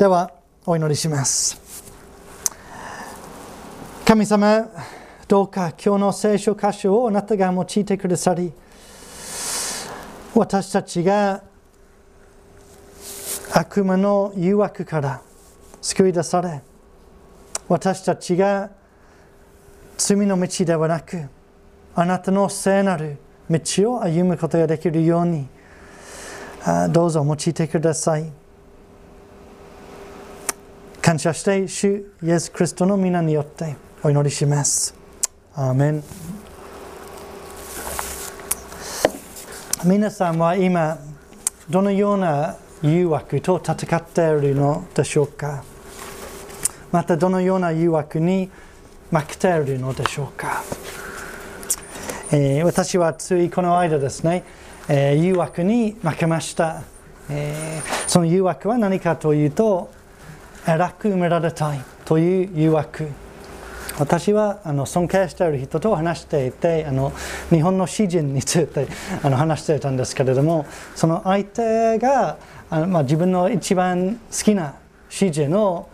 ではお祈りします。神様どうか今日の聖書箇所をあなたが用いてくださり私たちが悪魔の誘惑から救い出され私たちが罪の道ではなくあなたの聖なる道を歩むことができるようにどうぞ用いてください。感謝して主イエス・クリストの皆によってお祈りしますアーメン皆さんは今どのような誘惑と戦っているのでしょうかまたどのような誘惑に負けているのでしょうか、えー、私はついこの間ですね、えー、誘惑に負けました、えー、その誘惑は何かというと偉く埋められたいという誘惑。私はあの尊敬している人と話していてあの日本の詩人についてあの話していたんですけれどもその相手があの、まあ、自分の一番好きな詩人を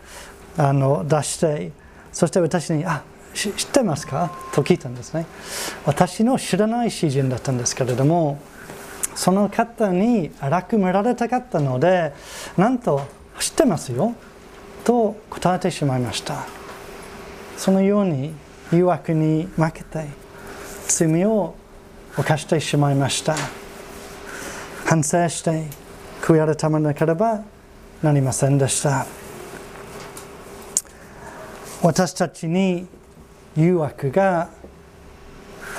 あの出してそして私に「あ知ってますか?」と聞いたんですね。私の知らない詩人だったんですけれどもその方に楽められたかったのでなんと「知ってますよ」と答えてしまいました。そのように誘惑に負けて罪を犯してしまいました。反省して悔い改めなければなりませんでした。私たちに誘惑が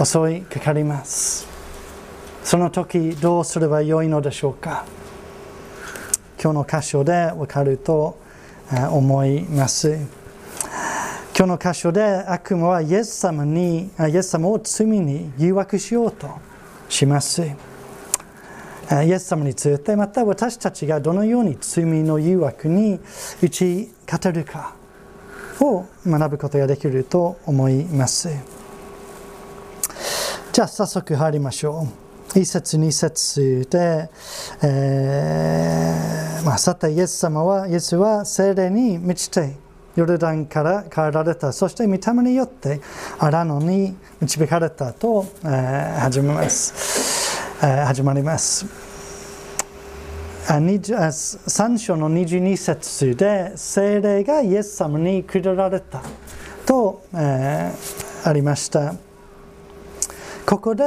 襲いかかります。その時どうすればよいのでしょうか。今日の箇所でわかると思います今日の箇所で悪魔はイエス様に、イエス様を罪に誘惑しようとします。イエス様について、また私たちがどのように罪の誘惑に打ち勝てるかを学ぶことができると思います。じゃあ早速入りましょう。一節二節で、えーまあ、さてイエス様は、イエスは精霊に満ちて、ヨルダンから帰られた。そして御霊によって荒野に導かれたと、えー、始めます、えー、始まります。3章の22節で精霊がイエス様に下られたと、えー、ありました。ここで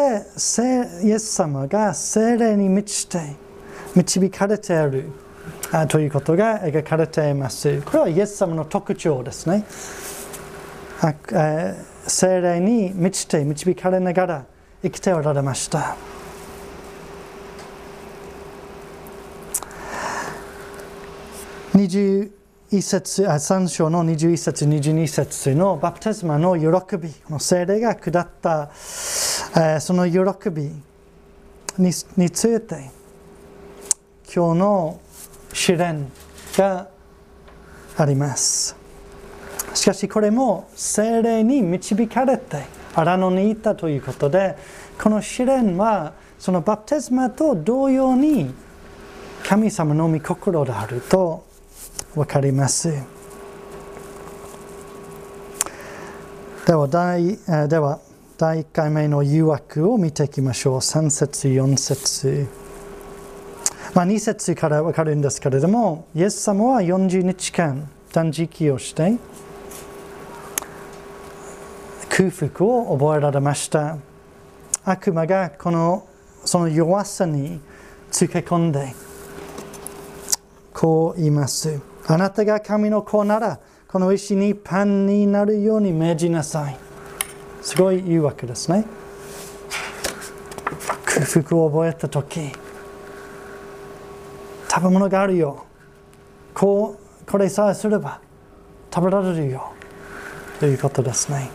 イエス様が精霊に満ちて導かれているということが描かれています。これはイエス様の特徴ですね。精霊に満ちて導かれながら生きておられました。1節3章の21節22節のバプテスマの喜びの精霊が下ったその喜びについて今日の試練があります。しかしこれも精霊に導かれて荒野に行ったということでこの試練はそのバプテスマと同様に神様の御心であると分かりますでは第では第1回目の誘惑を見ていきましょう3節4節まあ、2節から分かるんですけれども、イエス様は40日間断食をして、空腹を覚えられました。悪魔がこのその弱さにつけ込んで、こう言います。あなたが神の子なら、この石にパンになるように命じなさい。すごい言うわけですね。空腹を覚えたとき、食べ物があるよこうこれさえすれば食べられるよということですね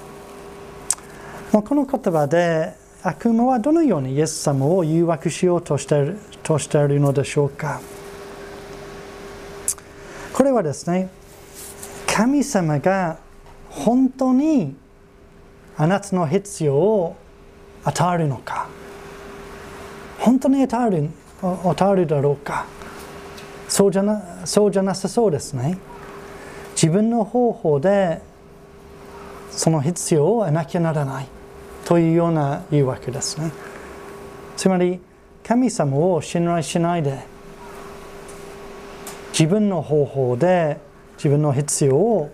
もうこの言葉で悪魔はどのようにイエス様を誘惑しようとしているとしているのでしょうかこれはですね神様が本当にあなたの必要を与えるのか本当に与える与えるだろうか。そうじゃなそうじゃなさそうですね。自分の方法でその必要を得なきゃならない。というような誘惑ですね。つまり神様を信頼しないで自分の方法で自分の必要を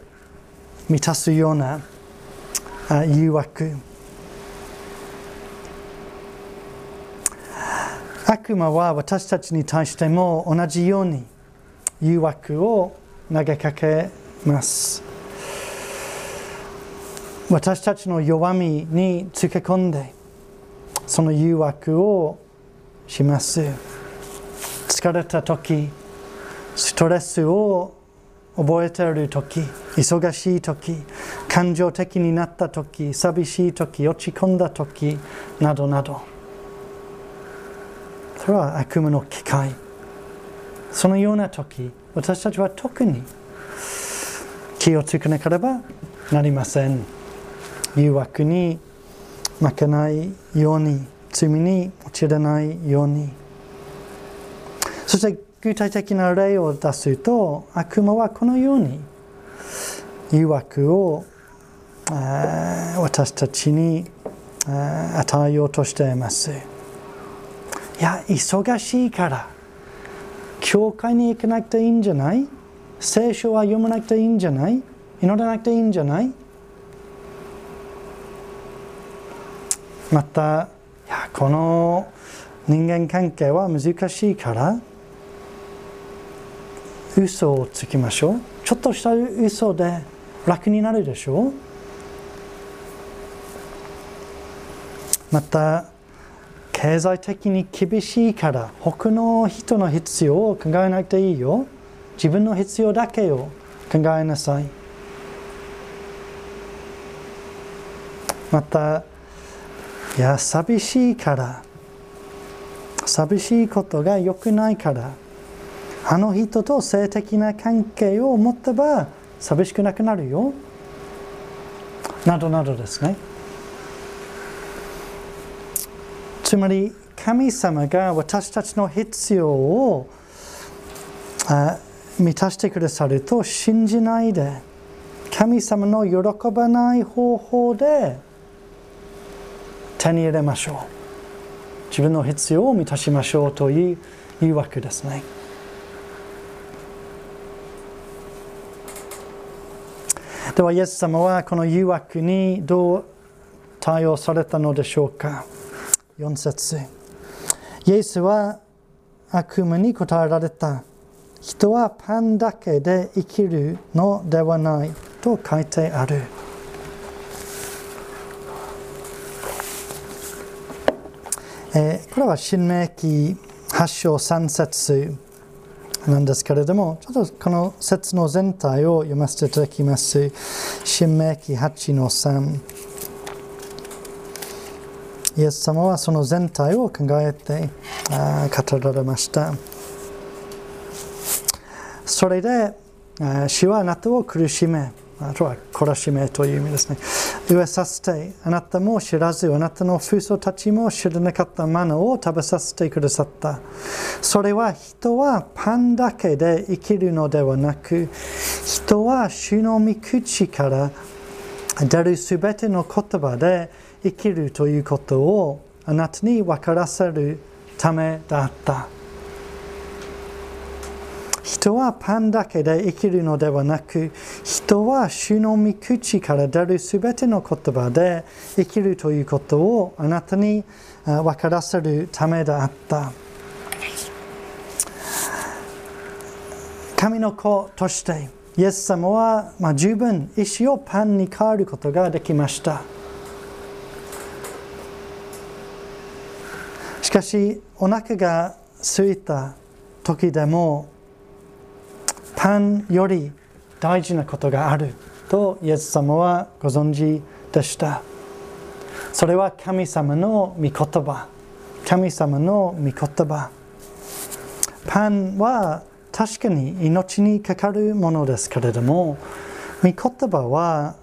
満たすような誘惑。悪魔は私たちに対しても同じように誘惑を投げかけます。私たちの弱みにつけ込んでその誘惑をします。疲れた時ストレスを覚えている時忙しい時感情的になった時寂しい時落ち込んだ時などなど。それは悪夢の機会。そのような時私たちは特に気をつけなければなりません。誘惑に負けないように罪に陥らないように。そして具体的な例を出すと悪魔はこのように誘惑を私たちに与えようとしています。いや忙しいから教会に行かなくていいんじゃない？聖書は読まなくていいんじゃない？祈らなくていいんじゃない？またいやこの人間関係は難しいから嘘をつきましょう。ちょっとした嘘で楽になるでしょう。また経済的に厳しいから他の人の必要を考えなくていいよ。自分の必要だけを考えなさい。またいや寂しいから寂しいことが良くないからあの人と性的な関係を持てば寂しくなくなるよ。などなどですね。つまり神様が私たちの必要を満たしてくださると信じないで神様の喜ばない方法で手に入れましょう。自分の必要を満たしましょうという誘惑ですね。ではイエス様はこの誘惑にどう対応されたのでしょうか？4節。イエスは悪夢に答えられた人はパンだけで生きるのではないと書いてある。えー、これは新明記8章3節。なんですけれども、ちょっとこの説の全体を読ませていただきます。新明記8の3。イエス様はその全体を考えて語られました。それで、主はあなたを苦しめ、あとは懲らしめという意味ですね。植えさせて、あなたも知らず、あなたの父祖たちも知らなかったものを食べさせてくださった。それは人はパンだけで生きるのではなく、人は主の御口から出るすべての言葉で生きるということをあなたに分からせるためだった。人はパンだけで生きるのではなく、人は主の御口から出るすべての言葉で生きるということをあなたに分からせるためであった。神の子として、イエス様は、まあ、十分石をパンに変わることができました。しかし、お腹が空いた時でもパンより大事なことがあるとイエス様はご存知でした。それは神様の御言葉。神様の御言葉。パンは確かに命にかかるものですけれども、御言葉は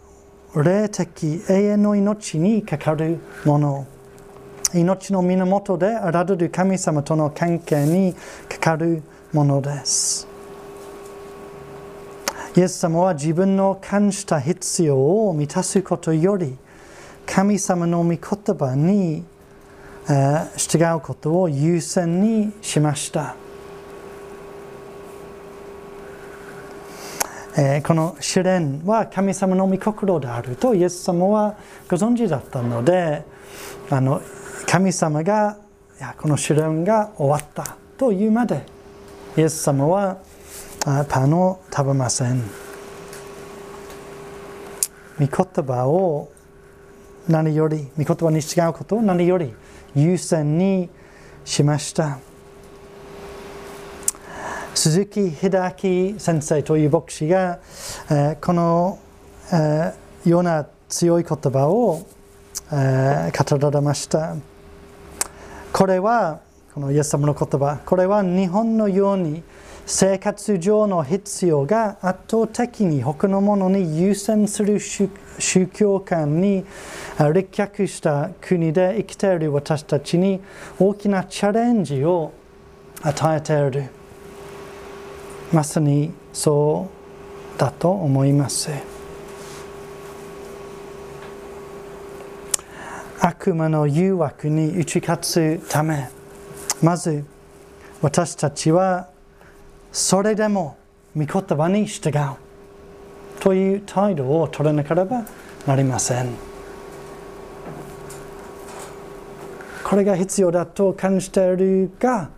霊的永遠の命にかかるもの。命の源であられる神様との関係にかかるものですイエス様は自分の感じた必要を満たすことより神様の御言葉に従うことを優先にしました。え、この試練は神様の御心であるとイエス様はご存知だったのであの神様がいやこの試練が終わったというまでイエス様はパンを食べません。御言葉を何より御言葉に違うことを何より優先にしました。鈴木秀明先生という牧師が、え、この、え、ような強い言葉を、え、語られました。これはこのイエス様の言葉これは日本のように生活上の必要が圧倒的に他のものに優先する宗教観に立脚した国で生きている私たちに大きなチャレンジを与えている。まさにそうだと思います悪魔の誘惑に打ち勝つためまず私たちはそれでも御言葉に従うという態度を取らなければなりませんこれが必要だと感じているが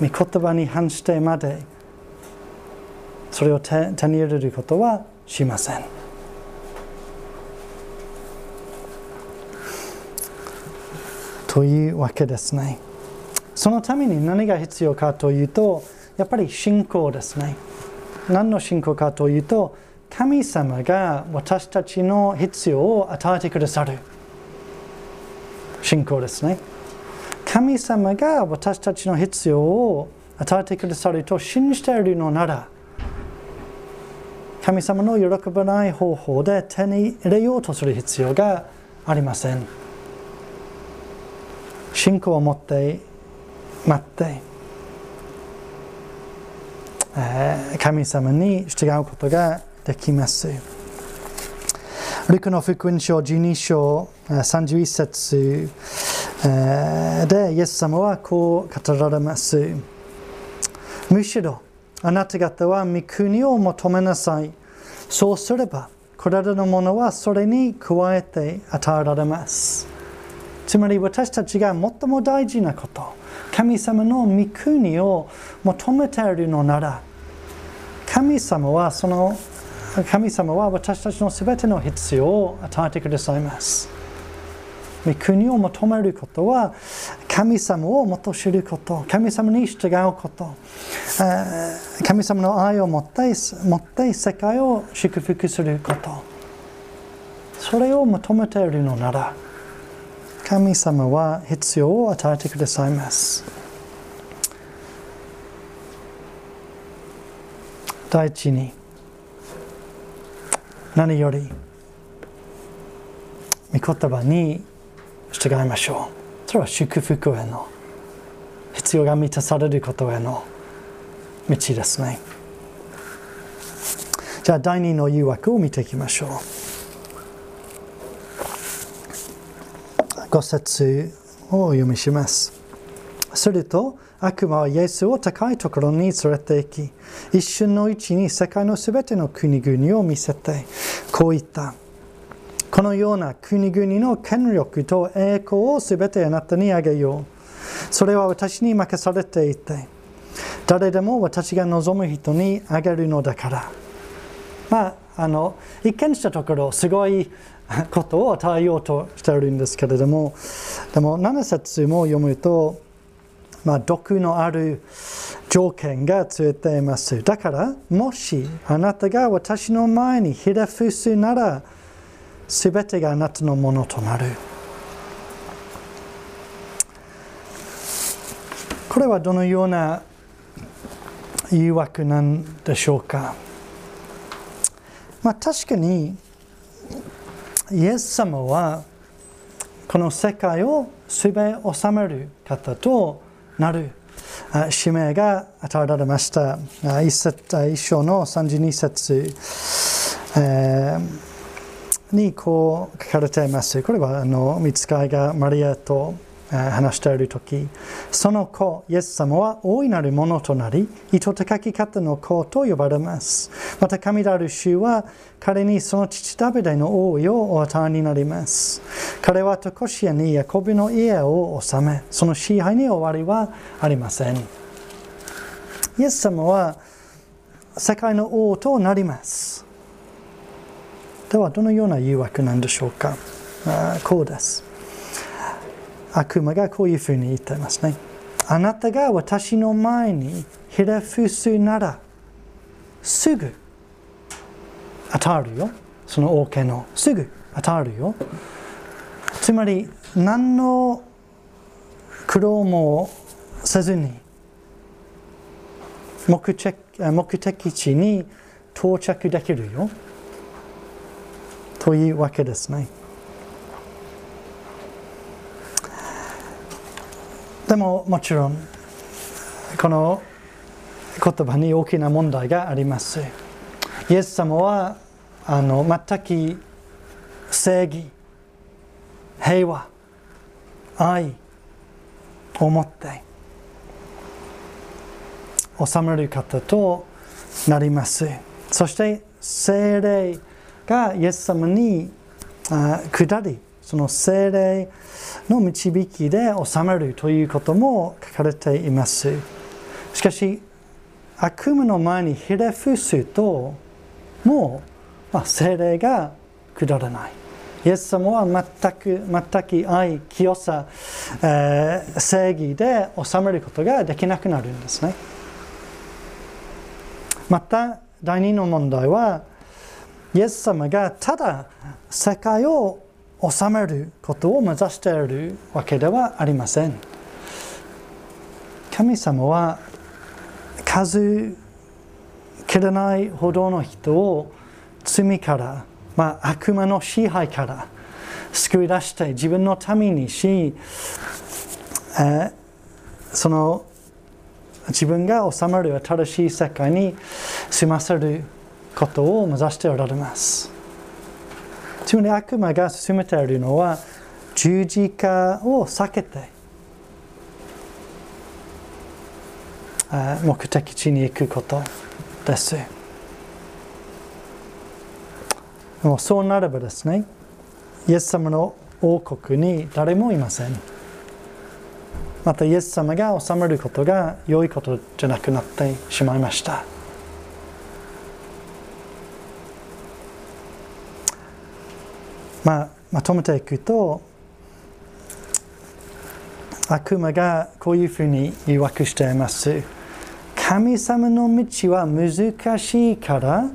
御言葉に反してまでそれを手に入れることはしません。というわけですね。そのために何が必要かというと、やっぱり信仰ですね。何の信仰かというと、神様が私たちの必要を与えてくださる信仰ですね。神様が私たちの必要を与えてくださると信じているのなら神様の喜ばない方法で手に入れようとする必要がありません信仰を持って待って、神様に従うことができますルクの福音書12章31節で、イエス様はこう語られます。むしろ、あなた方は御国を求めなさい。そうすれば、これらのものはそれに加えて与えられます。つまり私たちが最も大事なこと、神様の御国を求めているのなら、神様はその神様は私たちのすべての必要を与えてくださいます。御国を求めることは神様をもっと知ること神様に従うこと神様の愛を持って持って世界を祝福することそれを求めているのなら神様は必要を与えてくださいます。第一に何より御言葉に従いましょう。それは祝福への必要が満たされることへの道ですね。じゃあ第二の誘惑を見ていきましょう。5節をお読みしますすると悪魔はイエスを高いところに連れて行き一瞬のうちに世界のすべての国々を見せてこう言ったこのような国々の権力と栄光をすべてあなたにあげよう。それは私に任されていて、誰でも私が望む人にあげるのだから。まあ、あの一見したところ、すごいことを与えようとしているんですけれども、でも7節も読むと、まあ、毒のある条件がついています。だから、もしあなたが私の前にひれ伏すなら、すべてがあなたのものとなる。これはどのような誘惑なんでしょうか。まあ確かにイエス様はこの世界をすべ収める方となる使命が与えられました。一節一章の32節、にこう書かれています。これはあの見つかいがマリアと話している時その子イエス様は大いなるものとなり意図的書き方の子と呼ばれます。また神である主は彼にその父ダビデの王位をお与えになります。彼はとこしえにヤコビの家を治めその支配に終わりはありません。イエス様は世界の王となります。ではどのような誘惑なんでしょうか？こうです。悪魔がこういうふうに言ってますね。あなたが私の前にひれ伏すならすぐ当たるよ。その王家のすぐ当たるよ。つまり何の苦労もせずに目的目的地に到着できるよ。というわけですね。でももちろんこの言葉に大きな問題があります。イエス様はあの全く正義平和愛を持って収める方となります。そして精霊がイエス様に下りその精霊の導きで収めるということも書かれています。しかし、悪夢の前にひれ伏すと、もう、まあ、精霊が下らない。イエス様は全く全く愛、清さ、えー、正義で収めることができなくなるんですね。また、第二の問題は、イエス様がただ世界を収めることを目指しているわけではありません神様は数切れないほどの人を罪から、まあ、悪魔の支配から救い出して自分のためにし、えー、その自分が治める新しい世界に住ませることを目指しておられます。つまり悪魔が進めているのは十字架を避けて目的地に行くことです。もうそうなればですね、イエス様の王国に誰もいません。またイエス様が治めることが良いことじゃなくなってしまいました。まあ、まとめていくと悪魔がこういうふうに誘惑しています。神様の道は難しいから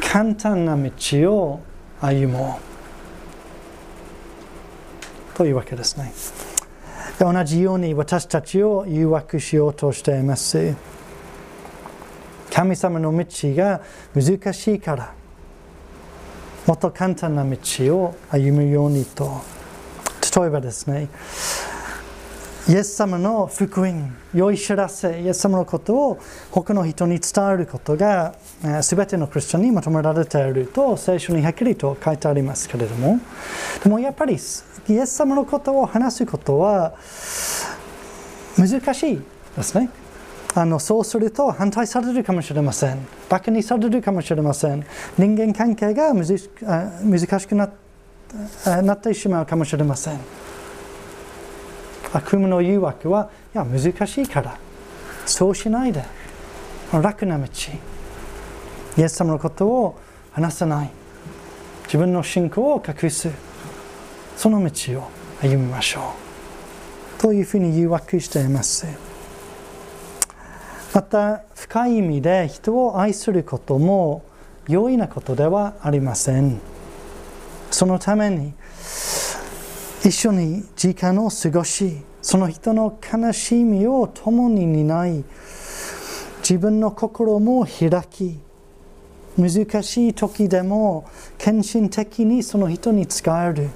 簡単な道を歩もう。というわけですね。同じように私たちを誘惑しようとしています。神様の道が難しいからもっと簡単な道を歩むようにと例えばですねイエス様の福音、良い知らせ、イエス様のことを他の人に伝えることが全てのクリスチャンに求められていると聖書にはっきりと書いてありますけれども、でもやっぱりイエス様のことを話すことは難しいですね。あのそうすると反対されるかもしれません。バカにされるかもしれません。人間関係が難しくななってしまうかもしれません。悪夢の誘惑はいや難しいからそうしないで楽な道イエス様のことを話さない自分の信仰を隠すその道を歩みましょうというふうに誘惑しています。また深い意味で人を愛することも容易なことではありません。そのために一緒に時間を過ごしその人の悲しみを共に担い自分の心も開き難しい時でも献身的にその人に使える。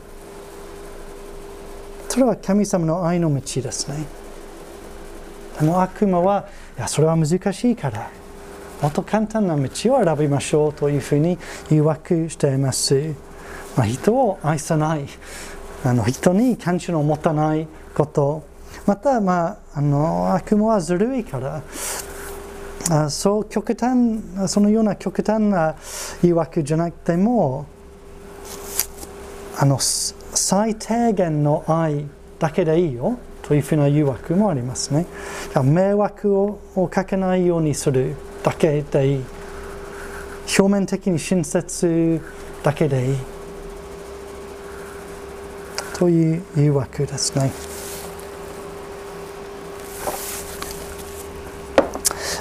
それは神様の愛の道ですね。でも悪魔はやそれは難しいからもっと簡単な道を選びましょうというふうに誘惑しています、まあ、人を愛さないあの人に関心を持たないこと。また、まあ、あの悪魔はずるいからあそう極端そのような極端な誘惑じゃなくてもあの最低限の愛だけでいいよ。というふうな誘惑もありますね。迷惑ををかけないようにするだけでいい。表面的に親切だけでいい。という誘惑ですね。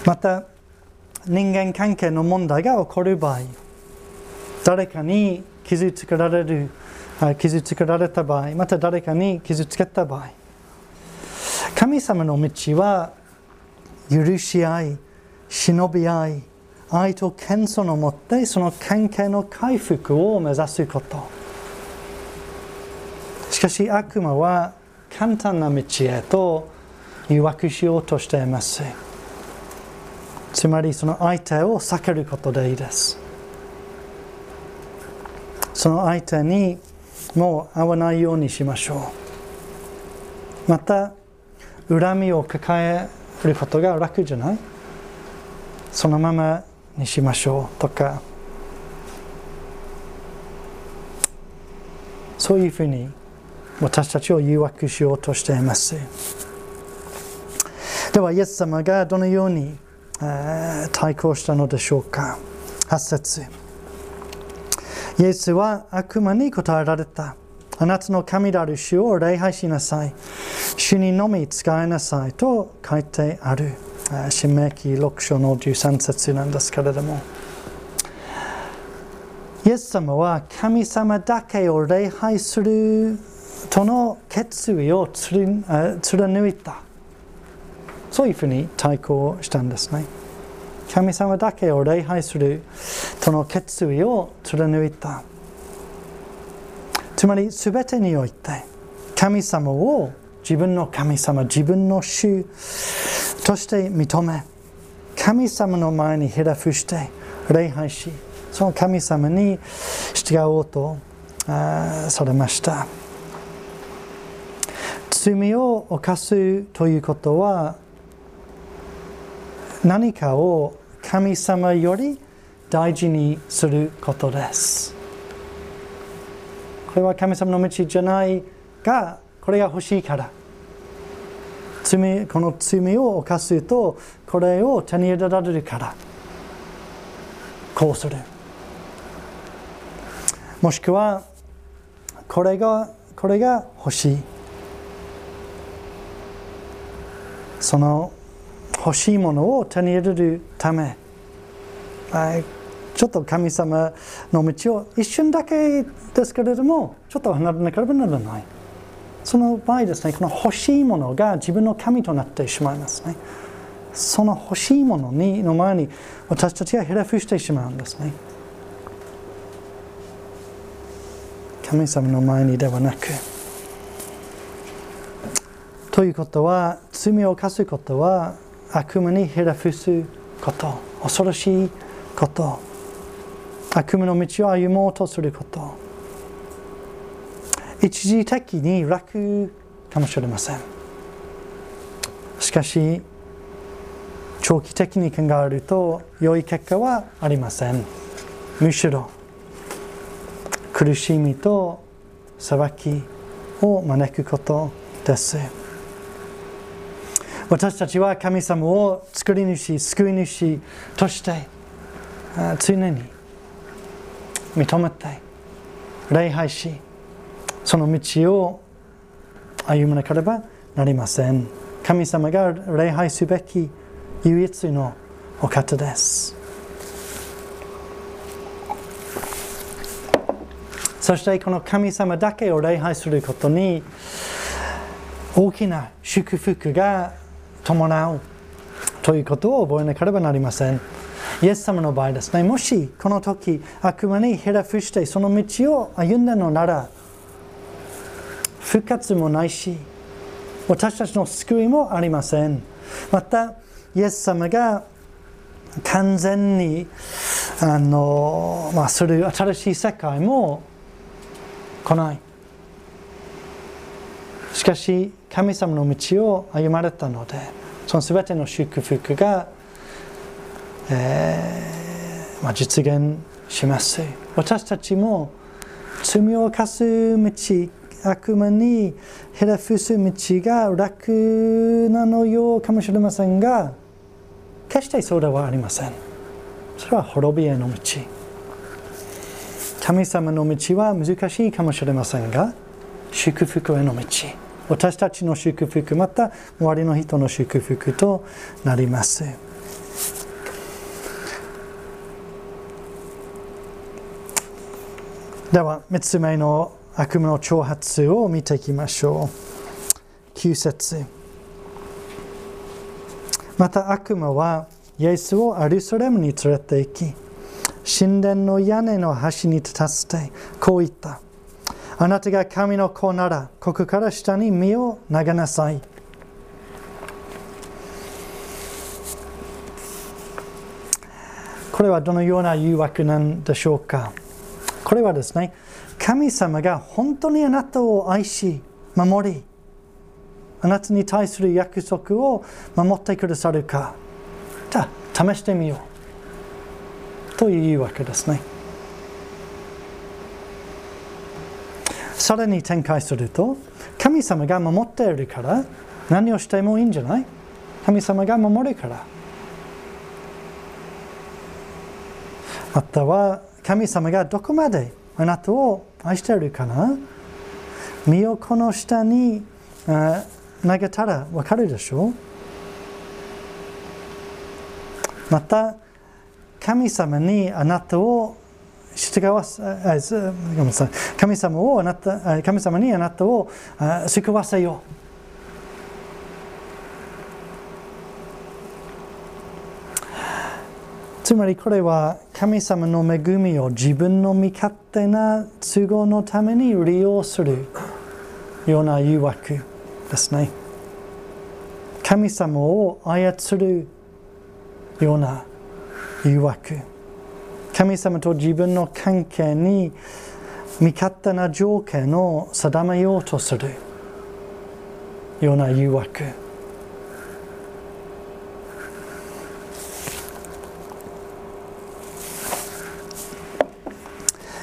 また人間関係の問題が起こる場合誰かに傷つけられる傷つけられた場合また誰かに傷つけた場合神様の道は許し合い忍び合い愛と謙遜を持ってその関係の回復を目指すこと。しかし悪魔は簡単な道へと誘惑しようとしています。つまりその相手を避けることでいいです。その相手にもう会わないようにしましょう。また恨みを抱えることが楽じゃない？そのままにしましょうとか。そういうふうに私たちを誘惑しようとしています。ではイエス様がどのように対抗したのでしょうか？8節。イエスは悪魔に答えられた。あなたの神である主を礼拝しなさい主にのみ使いなさいと書いてある新明記6章の13節なんですけれどもイエス様は神様だけを礼拝するとの決意を貫いたそういうふうに対抗したんですね。神様だけを礼拝するとの決意を貫いた。つまり全てにおいて神様を自分の神様、自分の主として認め、神様の前にひれ伏して礼拝し、その神様に従おうとされました。罪を犯すということは何かを神様より大事にすることです。これは神様の道じゃないが、これが欲しいから。罪この罪を犯すと、これを手に入れられるから。こうする。もしくは、これが、これが欲しい。その欲しいものを手に入れるためちょっと神様の道を一瞬だけですけれどもちょっと離れなければならない。その場合ですねこの欲しいものが自分の神となってしまいますね。その欲しいものにの前に私たちはひれ伏してしまうんですね。神様の前にではなくということは罪を犯すことは悪魔にひれ伏すこと恐ろしいこと。悪魔の道を歩もうとすること。一時的に楽かもしれません。しかし長期的に考えると良い結果はありません。むしろ苦しみと裁きを招くことです。私たちは神様を作り主、救い主として常に認めて礼拝しその道を歩まなければなりません。神様が礼拝すべき唯一のお方です。そしてこの神様だけを礼拝することに大きな祝福が伴うということを覚えなければなりません。イエス様の場合ですね、もしこの時悪魔にひれ伏してその道を歩んだのなら、復活もないし、私たちの救いもありません。またイエス様が完全にあの、まあ、する新しい世界も来ないしかし神様の道を歩まれたのでその全ての祝福が、えーまあ、実現します。私たちも罪を犯す道悪魔にひれ伏す道が楽なのようかもしれませんが決してそうではありません。それは滅びへの道。神様の道は難しいかもしれませんが祝福への道。私たちの祝福また周りの人の祝福となります。では3つ目の悪夢の挑発を見ていきましょう。9節。また悪魔はイエスをアルサレムに連れて行き神殿の屋根の端に立たせてこう言った。あなたが神の子ならここから下に身を投げなさい。これはどのような誘惑なんでしょうか。これはですね神様が本当にあなたを愛し守りあなたに対する約束を守ってくださるか。じゃあ試してみようというわけですね。さらに展開すると神様が守っているから何をしてもいいんじゃない？神様が守るから。または神様がどこまであなたを愛しているかな？身をこの下に投げたらわかるでしょう？また神様にあなたを従わせ神様をあなた神様にあなたを救わせよう。つまりこれは神様の恵みを自分の身勝手な都合のために利用するような誘惑ですね。神様を操るような誘惑。神様と自分の関係に味方な条件を定めようとするような誘惑。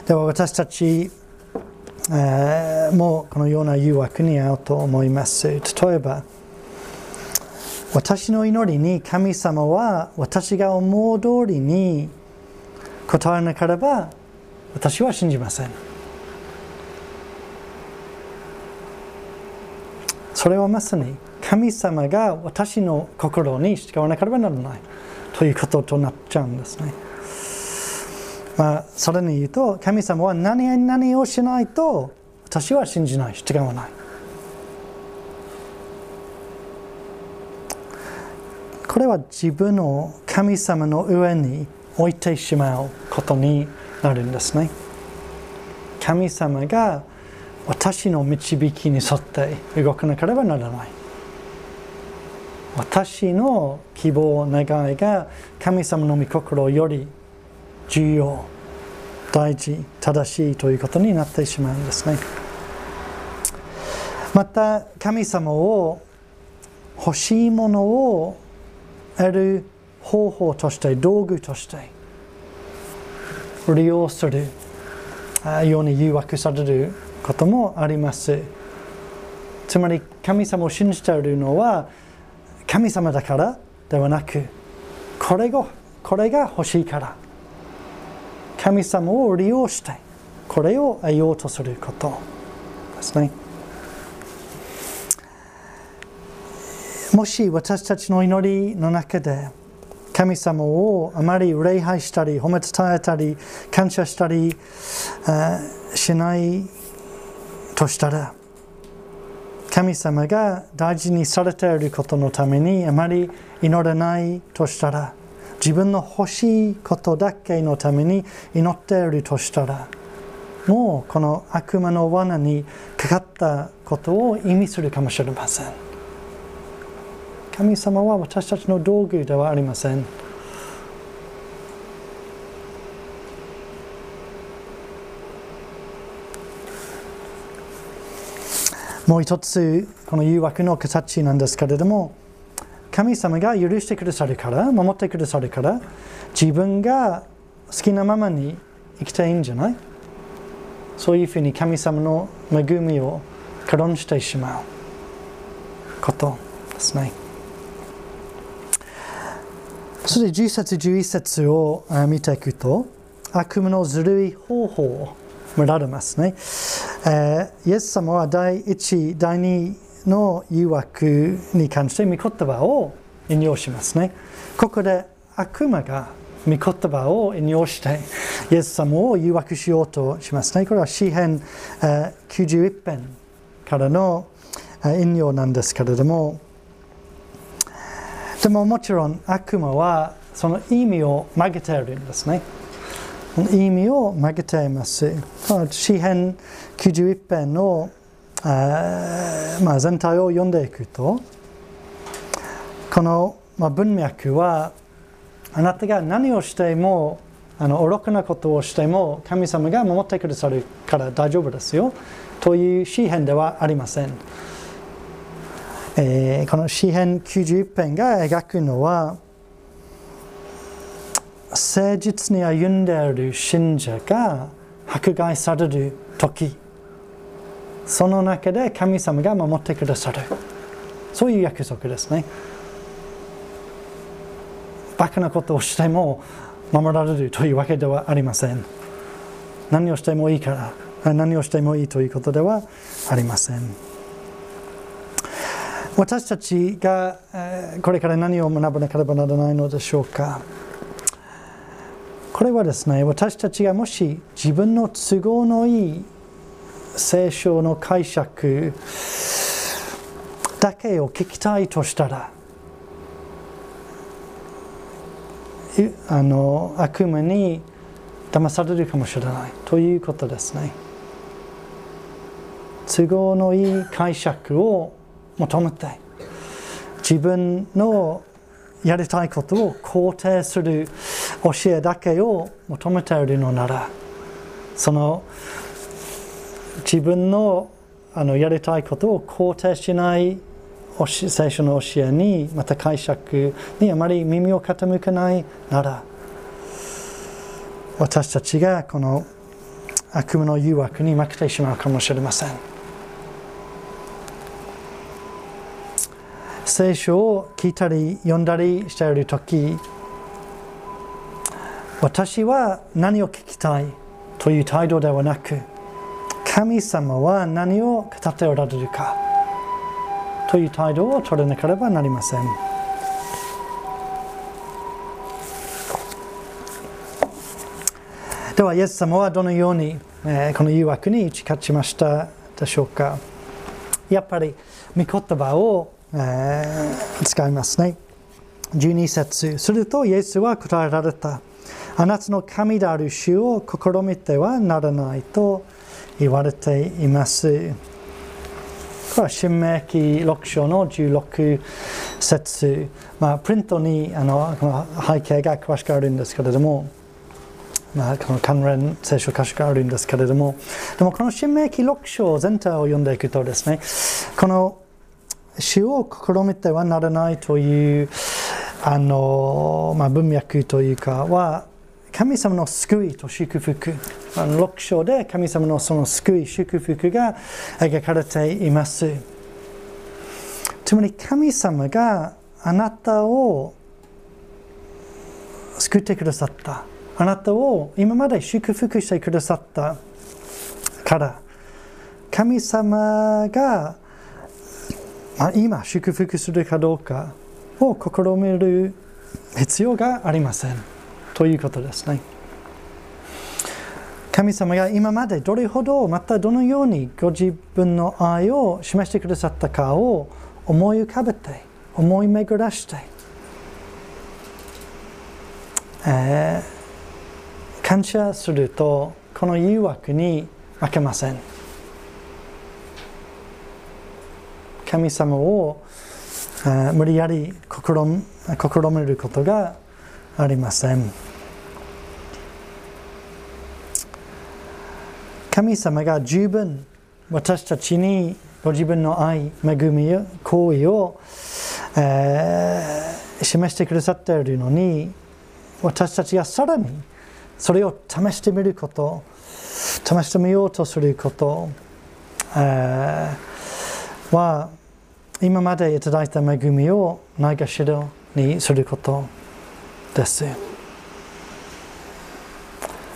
では私たち、えー、もこのような誘惑に遭うと思います。例えば、私の祈りに神様は私が思う通りに答えなければ私は信じません。それはまさに神様が私の心に従わなければならないということとなっちゃうんですね。まあ、それに言うと神様は何々をしないと私は信じない。従わない。これは自分を神様の上に置いてしまうことになるんですね。神様が私の導きに沿って動かなければならない。私の希望願いが神様の御心より重要大事正しいということになってしまうんですね。また神様を欲しいものを得る方法として道具として利用するように誘惑されることもあります。つまり神様を信じているのは神様だからではなくこれがこれが欲しいから。神様を利用してこれを得ようとすること。ですね。もし私たちの祈りの中で神様をあまり礼拝したり褒め伝えたり感謝したりしないとしたら神様が大事にされていることのためにあまり祈れないとしたら自分の欲しいことだけのために祈っているとしたらもうこの悪魔の罠にかかったことを意味するかもしれません神様は私たちの道具ではありません。もう一つこの誘惑の形なんですけれども神様が許してくださるから守ってくださるから自分が好きなままに生きていんじゃない？そういうふうに神様の恵みを軽んしてしまうことですね。それで10節11節を見ていくと悪夢のずるい方法を見られますね。えー、イエス様は第1、第2の誘惑に関して御言葉を引用しますね。ここで悪魔が御言葉を引用してイエス様を誘惑しようとしますね。これは詩編91編からの引用なんですけれどもでももちろん悪魔はその意味を曲げているんですね。意味を曲げています。詩編91編のまあ、全体を読んでいくとこの、まあ、文脈はあなたが何をしてもあの愚かなことをしても神様が守ってくださるから大丈夫ですよ。という詩篇ではありません、えー、この詩篇91編が描くのは誠実に歩んでいる信者が迫害される時。その中で神様が守ってくださる。そういう約束ですね。バカなことをしても守られるというわけではありません。何をしてもいいから何をしてもいいということではありません。私たちがこれから何を学ばなければならないのでしょうか。これはですね私たちがもし自分の都合のいい聖書の解釈だけを聞きたいとしたらあの悪魔に騙されるかもしれないということですね。都合のいい解釈を求めて自分のやりたいことを肯定する教えだけを求めているのならその自分のあのやりたいことを肯定しない聖書の教えにまた解釈にあまり耳を傾けないなら私たちがこの悪夢の誘惑に負けてしまうかもしれません。聖書を聞いたり読んだりしている時私は何を聞きたいという態度ではなく神様は何を語っておられるかという態度を取らなければなりません。では、イエス様はどのように、え、この誘惑に打ち勝ちましたでしょうか。やっぱり、御言葉を、えー、使いますね。12節すると、イエスは答えられた。あなたの神である主を試みてはならないと言われています。これは新明記6章の16節、まあ、プリントにあの背景が詳しくあるんですけれども、まあ、この関連聖書箇所があるんですけれども、でもこの新明記6章全体を読んでいくとですね、この死を試みてはならないというあの、まあ、文脈というかは、神様の救いと祝福、あの6章で神様のその救い、祝福が描かれています。つまり神様があなたを救ってくださった。あなたを今まで祝福してくださったから、神様が、ま、今祝福するかどうかを試みる必要がありません。ということですね。神様が今までどれほどまたどのようにご自分の愛を示してくださったかを思い浮かべて思い巡らして、えー、感謝するとこの誘惑に負けません神様を無理やり試めることがありません神様が十分私たちにご自分の愛、恵み、行為を、えー、示してくださっているのに私たちがさらにそれを試してみること試してみようとすること、えー、は今までいただいた恵みをないがしろにすることです。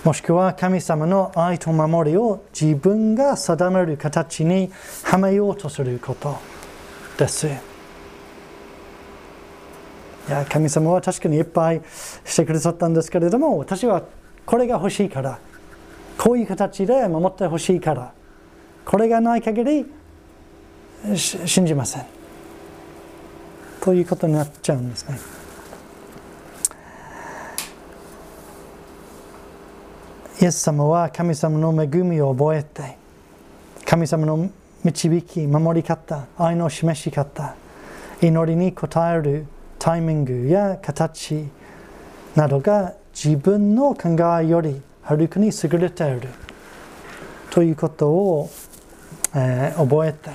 もしくは神様の愛と守りを自分が定める形にはめようとすることです。いや神様は確かにいっぱいしてくださったんですけれども私はこれが欲しいからこういう形で守ってほしいからこれがない限り信じませんということになっちゃうんですねイエス様は神様の恵みを覚えて神様の導き守り方愛の示し方祈りに応えるタイミングや形などが自分の考えよりはるかに優れているということを、えー、覚えて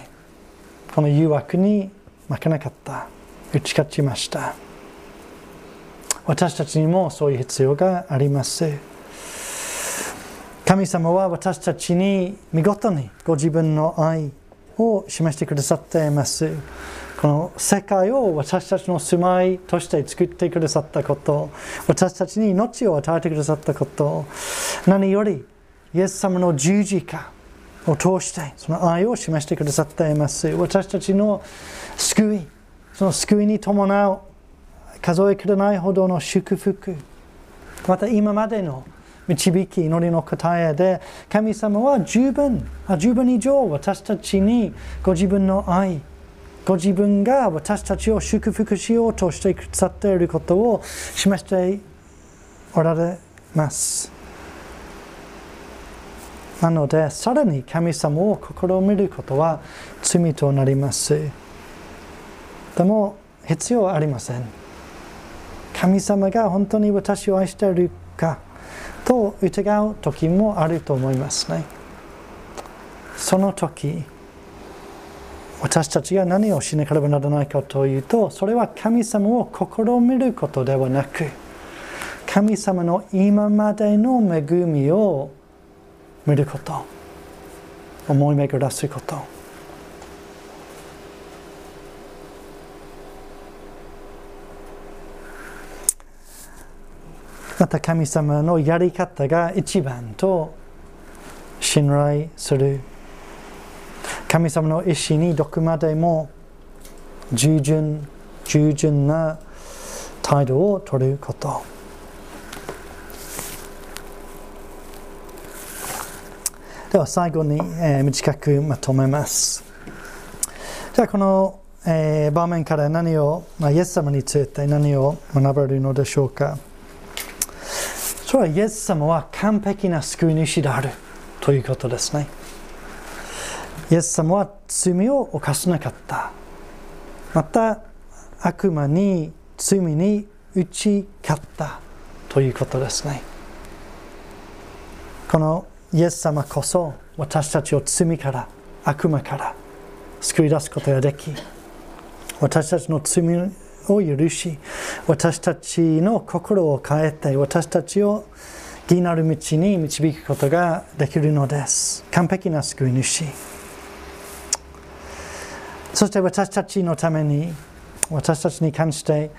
この誘惑に負けなかった打ち勝ちました私たちにもそういう必要があります神様は私たちに見事にご自分の愛を示してくださっています。この世界を私たちの住まいとして作ってくださったこと私たちに命を与えてくださったこと何よりイエス様の十字架を通してその愛を示してくださっています。私たちの救いその救いに伴う数えきれないほどの祝福また今までの導き祈りの答えで神様は十分十分以上私たちにご自分の愛ご自分が私たちを祝福しようとしてくださっていることを示しておられます。なので、さらに神様を試みることは罪となります。でも、必要はありません。神様が本当に私を愛していると疑う時もあると思いますね。その時、私たちが何をしなければならないかというとそれは神様を試みることではなく神様の今までの恵みを見ること思い巡らすことまた神様のやり方が一番と信頼する。神様の意志にどこまでも従順従順な態度を取ること。では最後に、えー、短くまとめます。じゃあこの、えー、場面から何を、まあ、イエス様について何を学べるのでしょうか。それはイエス様は完璧な救い主であるということですね。イエス様は罪を犯さなかった。また悪魔に罪に打ち勝ったということですね。このイエス様こそ私たちを罪から悪魔から救い出すことができ私たちの罪を許し私たちの心を変えて私たちを義なる道に導くことができるのです完璧な救い主そして私たちのために私たちに関して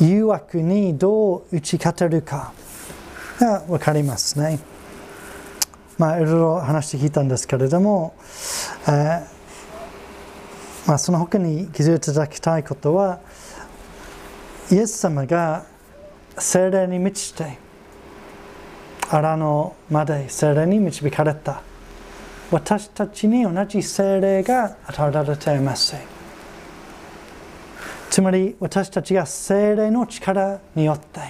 誘惑にどう打ち勝てるかが分かりますね。まあいろいろ話して聞いたんですけれども、えー、まあ、その他に気づいていただきたいことはイエス様が精霊に満ちて荒野まで精霊に導かれた。私たちに同じ精霊が与えられています。つまり私たちが精霊の力によって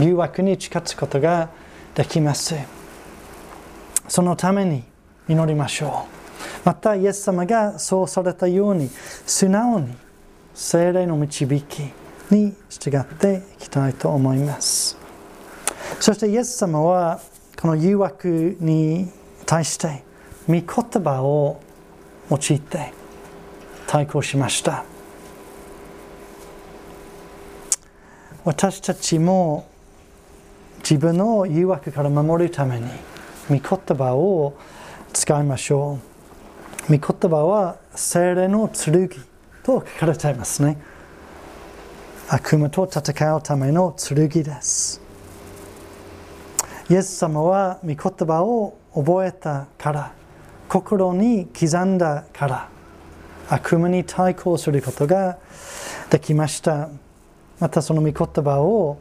誘惑に近づくことができます。そのために祈りましょう。またイエス様がそうされたように素直に精霊の導きに従っていきたいと思いますそしてイエス様はこの誘惑に対して御言葉を用いて対抗しました私たちも自分の誘惑から守るために御言葉を使いましょう御言葉は精霊の剣と書かれていますね。悪魔と戦うための剣です。イエス様は御言葉を覚えたから心に刻んだから悪魔に対抗することができました。またその御言葉を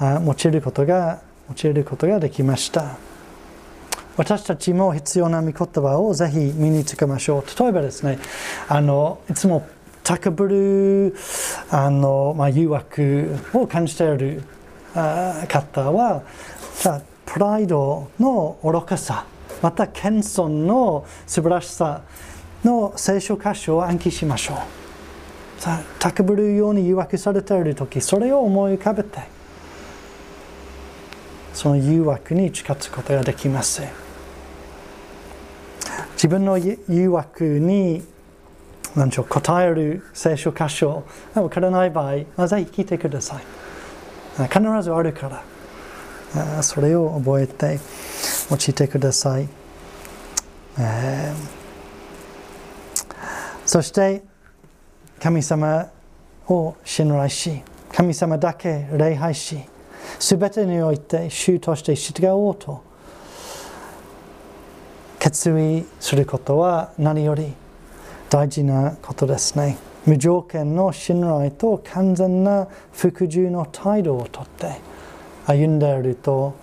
用いることが用いることができました。私たちも必要な御言葉をぜひ身につけましょう。例えばですねあのいつも高ぶるあの、まあ、誘惑を感じている方はじゃプライドの愚かさまた謙遜の素晴らしさの聖書箇所を暗記しましょう。さあ高ぶるように誘惑されている時それを思い浮かべてその誘惑に近づくことができます。自分の誘惑に何でしょう答える聖書箇所わからない場合、まぜひ聞いてください。必ずあるから。それを覚えて用いてください、そして神様を信頼し神様だけ礼拝しすべてにおいて主として従おうと決意することは何より大事なことですね。無条件の信頼と完全な服従の態度をとって歩んでいると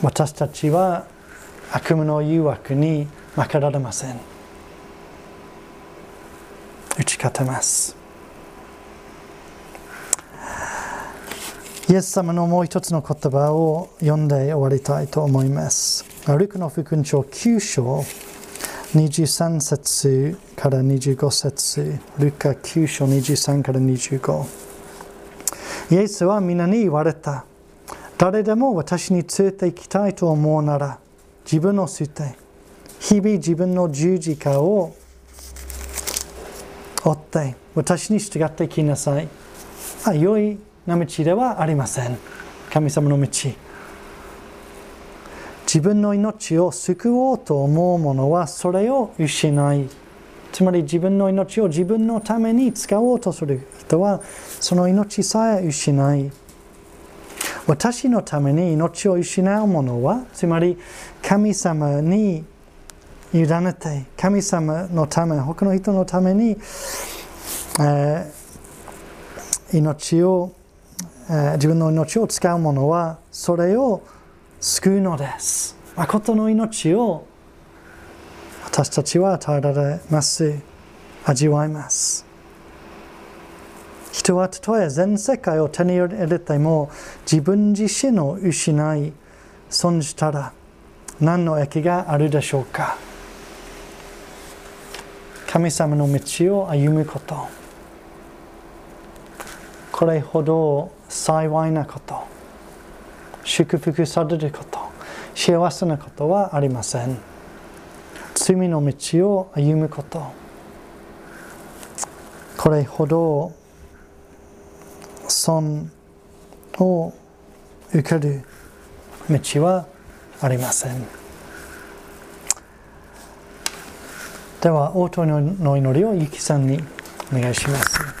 私たちは悪夢の誘惑に負けられません。打ち勝てます。イエス様のもう一つの言葉を読んで終わりたいと思います。ルクの福音書9章23節から25節。ルカ9章23から25イエスは皆に言われた。誰でも私に連れて行きたいと思うなら自分を捨て日々自分の十字架を追って私に従ってきなさい。あ良いな道ではありません。神様の道。自分の命を救おうと思う者はそれを失いつまり自分の命を自分のために使おうとする人はその命さえ失い。私のために命を失う者はつまり神様に委ねて神様のため他の人のために、えー、命を、自分の命を使う者はそれを救うのです。誠の命を私たちは与えられます味わいます。人はたとえ全世界を手に入れても自分自身を失い損じたら何の益があるでしょうか。神様の道を歩むこと。これほど幸いなこと。祝福されること。幸せなことはありません。罪の道を歩むこと。これほど損を受ける道はありません。では応答の祈りをゆきさんにお願いします。